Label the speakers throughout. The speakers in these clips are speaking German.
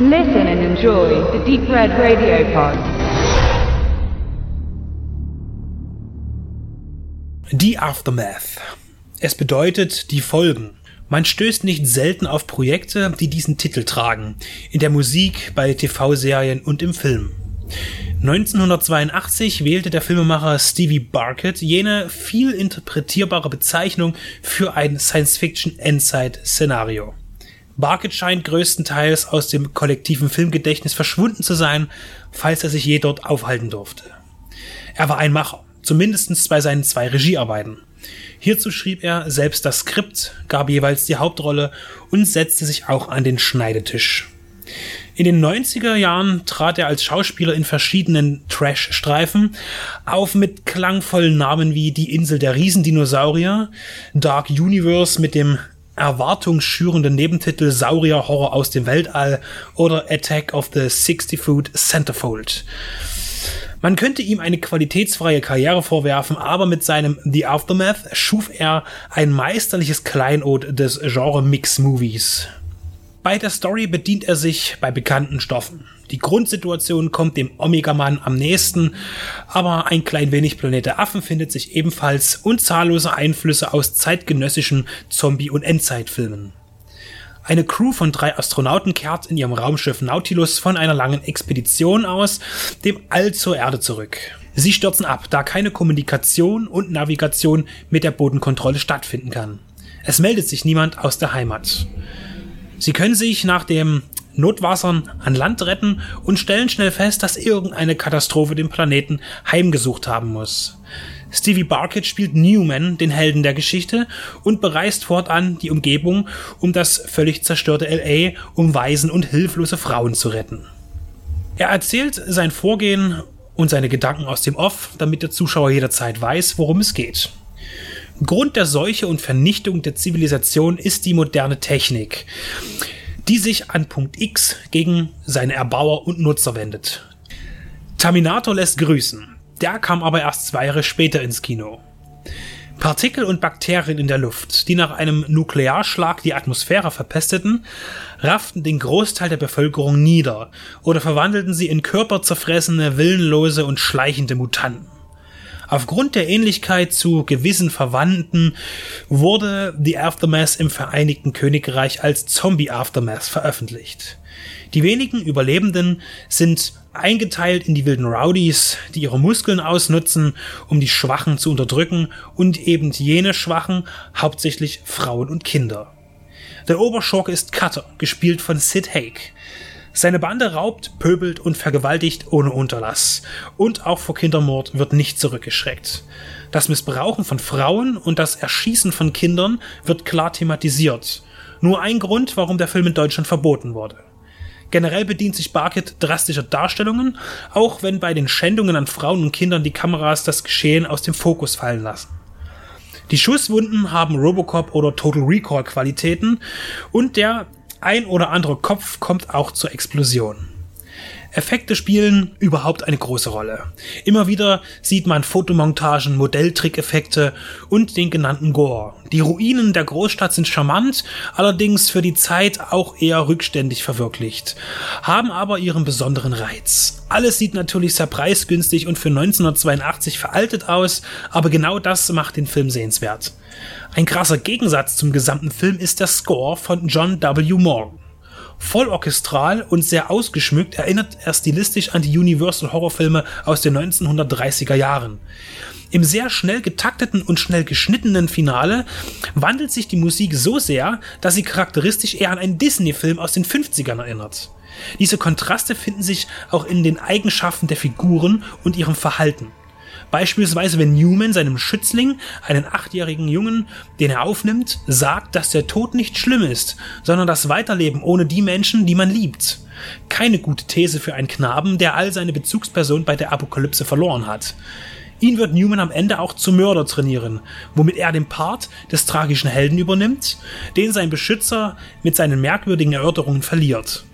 Speaker 1: Listen and enjoy the Deep Red Radio Pod.
Speaker 2: Die Aftermath. Es bedeutet die Folgen. Man stößt nicht selten auf Projekte, die diesen Titel tragen. In der Musik, bei TV-Serien und im Film. 1982 wählte der Filmemacher Stevie Barkett jene viel interpretierbare Bezeichnung für ein Science-Fiction-Endzeit-Szenario. Barkett scheint größtenteils aus dem kollektiven Filmgedächtnis verschwunden zu sein, falls er sich je dort aufhalten durfte. Er war ein Macher, zumindest bei seinen zwei Regiearbeiten. Hierzu schrieb er selbst das Skript, gab jeweils die Hauptrolle und setzte sich auch an den Schneidetisch. In den 90er Jahren trat er als Schauspieler in verschiedenen Trash-Streifen auf mit klangvollen Namen wie Die Insel der Riesendinosaurier, Dark Universe mit dem erwartungsschürenden Nebentitel Saurier-Horror aus dem Weltall oder Attack of the 60 Foot Centerfold. Man könnte ihm eine qualitätsfreie Karriere vorwerfen, aber mit seinem The Aftermath schuf er ein meisterliches Kleinod des Genre Mix Movies. Bei der Story bedient er sich bei bekannten Stoffen. Die Grundsituation kommt dem Omega-Mann am nächsten, aber ein klein wenig Planet der Affen findet sich ebenfalls und zahllose Einflüsse aus zeitgenössischen Zombie- und Endzeitfilmen. Eine Crew von drei Astronauten kehrt in ihrem Raumschiff Nautilus von einer langen Expedition aus dem All zur Erde zurück. Sie stürzen ab, da keine Kommunikation und Navigation mit der Bodenkontrolle stattfinden kann. Es meldet sich niemand aus der Heimat. Sie können sich nach dem Notwassern an Land retten und stellen schnell fest, dass irgendeine Katastrophe den Planeten heimgesucht haben muss. Stevie Barkett spielt Newman, den Helden der Geschichte, und bereist fortan die Umgebung, um das völlig zerstörte LA, um Waisen und hilflose Frauen zu retten. Er erzählt sein Vorgehen und seine Gedanken aus dem Off, damit der Zuschauer jederzeit weiß, worum es geht. Grund der Seuche und Vernichtung der Zivilisation ist die moderne Technik, die sich an Punkt X gegen seine Erbauer und Nutzer wendet. Terminator lässt grüßen. Der kam aber erst zwei Jahre später ins Kino. Partikel und Bakterien in der Luft, die nach einem Nuklearschlag die Atmosphäre verpesteten, rafften den Großteil der Bevölkerung nieder oder verwandelten sie in körperzerfressene, willenlose und schleichende Mutanten. Aufgrund der Ähnlichkeit zu gewissen Verwandten wurde The Aftermath im Vereinigten Königreich als Zombie Aftermath veröffentlicht. Die wenigen Überlebenden sind eingeteilt in die wilden Rowdies, die ihre Muskeln ausnutzen, um die Schwachen zu unterdrücken und eben jene Schwachen, hauptsächlich Frauen und Kinder. Der Oberschurke ist Cutter, gespielt von Sid Haig. Seine Bande raubt, pöbelt und vergewaltigt ohne Unterlass. Und auch vor Kindermord wird nicht zurückgeschreckt. Das Missbrauchen von Frauen und das Erschießen von Kindern wird klar thematisiert. Nur ein Grund, warum der Film in Deutschland verboten wurde. Generell bedient sich Barkett drastischer Darstellungen, auch wenn bei den Schändungen an Frauen und Kindern die Kameras das Geschehen aus dem Fokus fallen lassen. Die Schusswunden haben Robocop oder Total Recall Qualitäten und der ein oder andere Kopf kommt auch zur Explosion. Effekte spielen überhaupt eine große Rolle. Immer wieder sieht man Fotomontagen, Modelltrickeffekte und den genannten Gore. Die Ruinen der Großstadt sind charmant, allerdings für die Zeit auch eher rückständig verwirklicht, haben aber ihren besonderen Reiz. Alles sieht natürlich sehr preisgünstig und für 1982 veraltet aus, aber genau das macht den Film sehenswert. Ein krasser Gegensatz zum gesamten Film ist der Score von John W. Morgan. Voll orchestral und sehr ausgeschmückt erinnert er stilistisch an die Universal Horrorfilme aus den 1930er Jahren. Im sehr schnell getakteten und schnell geschnittenen Finale wandelt sich die Musik so sehr, dass sie charakteristisch eher an einen Disney-Film aus den 50ern erinnert. Diese Kontraste finden sich auch in den Eigenschaften der Figuren und ihrem Verhalten. Beispielsweise, wenn Newman seinem Schützling, einen achtjährigen Jungen, den er aufnimmt, sagt, dass der Tod nicht schlimm ist, sondern das Weiterleben ohne die Menschen, die man liebt. Keine gute These für einen Knaben, der all seine Bezugsperson bei der Apokalypse verloren hat. Ihn wird Newman am Ende auch zum Mörder trainieren, womit er den Part des tragischen Helden übernimmt, den sein Beschützer mit seinen merkwürdigen Erörterungen verliert.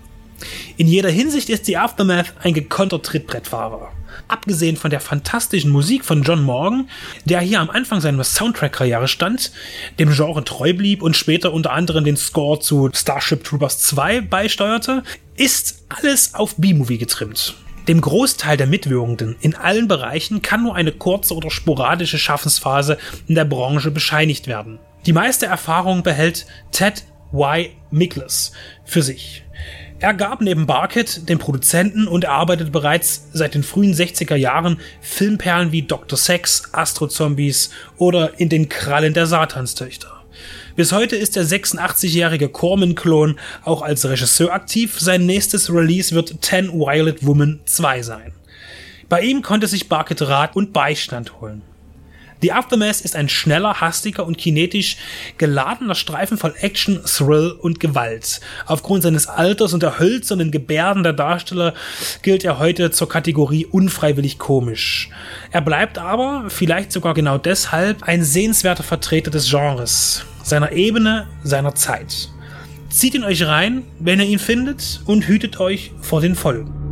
Speaker 2: In jeder Hinsicht ist die Aftermath ein gekonnter Trittbrettfahrer abgesehen von der fantastischen Musik von John Morgan, der hier am Anfang seiner Soundtrack-Karriere stand, dem Genre treu blieb und später unter anderem den Score zu Starship Troopers 2 beisteuerte, ist alles auf B-Movie getrimmt. Dem Großteil der Mitwirkenden in allen Bereichen kann nur eine kurze oder sporadische Schaffensphase in der Branche bescheinigt werden. Die meiste Erfahrung behält Ted Y. Miklas für sich. Er gab neben Barkett den Produzenten und er arbeitet bereits seit den frühen 60er Jahren Filmperlen wie Dr. Sex, Astro-Zombies oder In den Krallen der Satanstöchter. Bis heute ist der 86-jährige Corman-Klon auch als Regisseur aktiv. Sein nächstes Release wird Ten Violet Woman 2 sein. Bei ihm konnte sich Barkett Rat und Beistand holen. The Aftermath ist ein schneller, hastiger und kinetisch geladener Streifen voll Action, Thrill und Gewalt. Aufgrund seines Alters und der hölzernen Gebärden der Darsteller gilt er heute zur Kategorie unfreiwillig komisch. Er bleibt aber, vielleicht sogar genau deshalb, ein sehenswerter Vertreter des Genres, seiner Ebene, seiner Zeit. Zieht ihn euch rein, wenn ihr ihn findet, und hütet euch vor den Folgen.